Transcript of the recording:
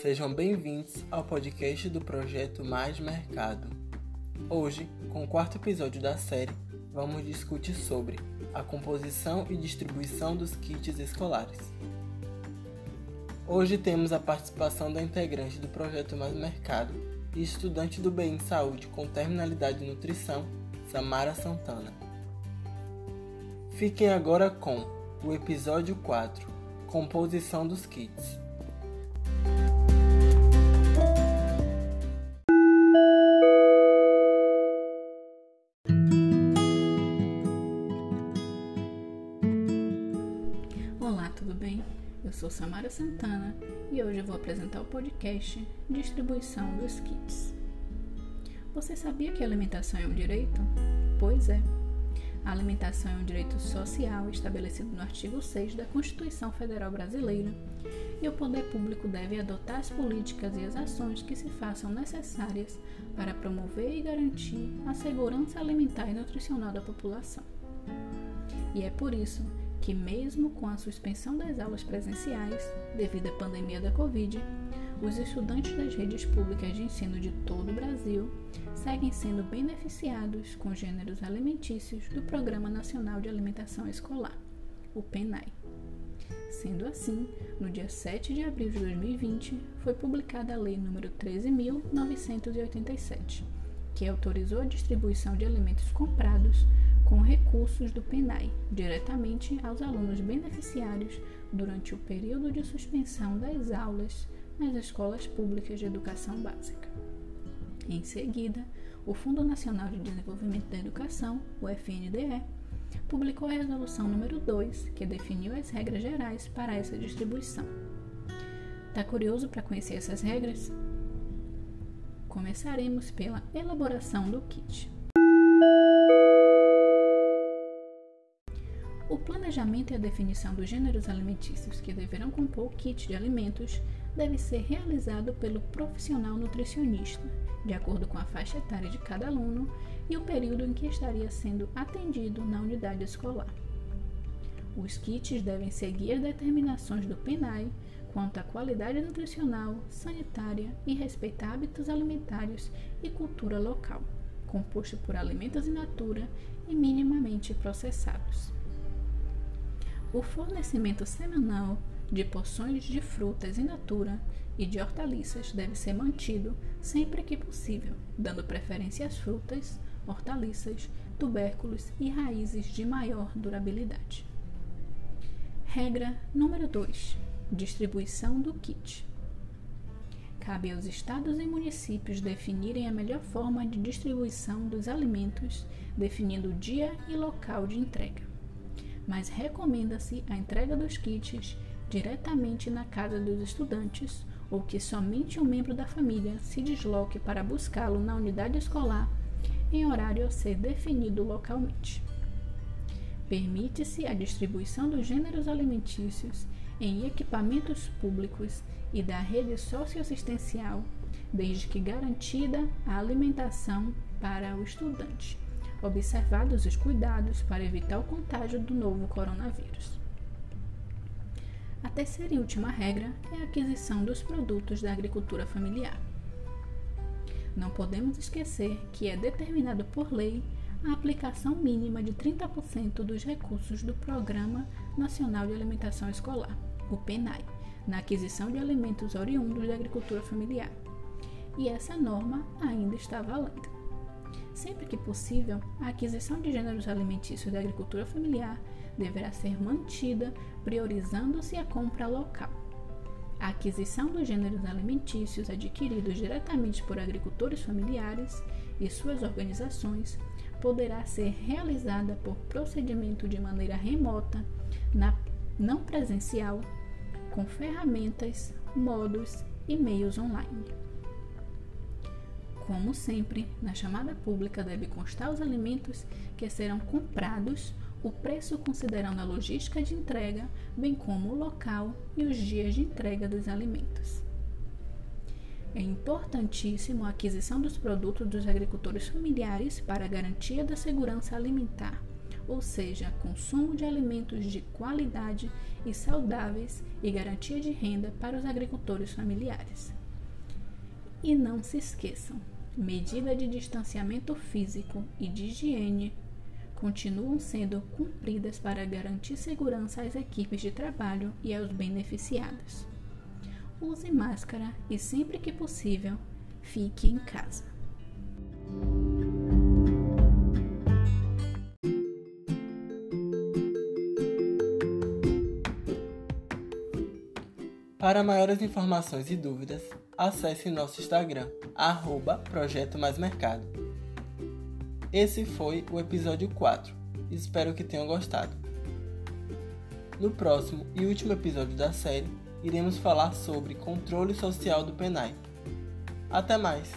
Sejam bem-vindos ao podcast do projeto Mais Mercado. Hoje, com o quarto episódio da série, vamos discutir sobre a composição e distribuição dos kits escolares. Hoje temos a participação da integrante do projeto Mais Mercado e estudante do BEM Saúde com terminalidade de nutrição, Samara Santana. Fiquem agora com o episódio 4 Composição dos kits. Eu sou Samara Santana e hoje eu vou apresentar o podcast Distribuição dos Kits. Você sabia que a alimentação é um direito? Pois é. A alimentação é um direito social estabelecido no artigo 6 da Constituição Federal Brasileira e o poder público deve adotar as políticas e as ações que se façam necessárias para promover e garantir a segurança alimentar e nutricional da população. E é por isso que, mesmo com a suspensão das aulas presenciais devido à pandemia da Covid, os estudantes das redes públicas de ensino de todo o Brasil seguem sendo beneficiados com gêneros alimentícios do Programa Nacional de Alimentação Escolar, o PENAI. Sendo assim, no dia 7 de abril de 2020, foi publicada a Lei nº 13.987, que autorizou a distribuição de alimentos comprados com recursos do PENAI diretamente aos alunos beneficiários durante o período de suspensão das aulas nas escolas públicas de educação básica. Em seguida, o Fundo Nacional de Desenvolvimento da Educação, o FNDE, publicou a Resolução número 2, que definiu as regras gerais para essa distribuição. Tá curioso para conhecer essas regras? Começaremos pela elaboração do kit. Planejamento e a definição dos gêneros alimentícios que deverão compor o kit de alimentos deve ser realizado pelo profissional nutricionista, de acordo com a faixa etária de cada aluno e o período em que estaria sendo atendido na unidade escolar. Os kits devem seguir as determinações do PENAI quanto à qualidade nutricional, sanitária e respeitar hábitos alimentares e cultura local, composto por alimentos in natura e minimamente processados. O fornecimento semanal de porções de frutas in natura e de hortaliças deve ser mantido sempre que possível, dando preferência às frutas, hortaliças, tubérculos e raízes de maior durabilidade. Regra número 2: Distribuição do kit. Cabe aos estados e municípios definirem a melhor forma de distribuição dos alimentos, definindo o dia e local de entrega mas recomenda-se a entrega dos kits diretamente na casa dos estudantes ou que somente um membro da família se desloque para buscá-lo na unidade escolar em horário a ser definido localmente. Permite-se a distribuição dos gêneros alimentícios em equipamentos públicos e da rede socioassistencial, desde que garantida a alimentação para o estudante observados os cuidados para evitar o contágio do novo coronavírus. A terceira e última regra é a aquisição dos produtos da agricultura familiar. Não podemos esquecer que é determinado por lei a aplicação mínima de 30% dos recursos do Programa Nacional de Alimentação Escolar, o PENAI, na aquisição de alimentos oriundos da agricultura familiar. E essa norma ainda está valendo. Sempre que possível, a aquisição de gêneros alimentícios da agricultura familiar deverá ser mantida, priorizando-se a compra local. A aquisição dos gêneros alimentícios adquiridos diretamente por agricultores familiares e suas organizações poderá ser realizada por procedimento de maneira remota, na, não presencial, com ferramentas, modos e meios online. Como sempre, na chamada pública deve constar os alimentos que serão comprados, o preço considerando a logística de entrega, bem como o local e os dias de entrega dos alimentos. É importantíssimo a aquisição dos produtos dos agricultores familiares para a garantia da segurança alimentar, ou seja, consumo de alimentos de qualidade e saudáveis e garantia de renda para os agricultores familiares. E não se esqueçam, medida de distanciamento físico e de higiene continuam sendo cumpridas para garantir segurança às equipes de trabalho e aos beneficiados. Use máscara e, sempre que possível, fique em casa. Para maiores informações e dúvidas, acesse nosso Instagram, arroba Projeto Mais Mercado. Esse foi o episódio 4. Espero que tenham gostado. No próximo e último episódio da série, iremos falar sobre controle social do PENAI. Até mais!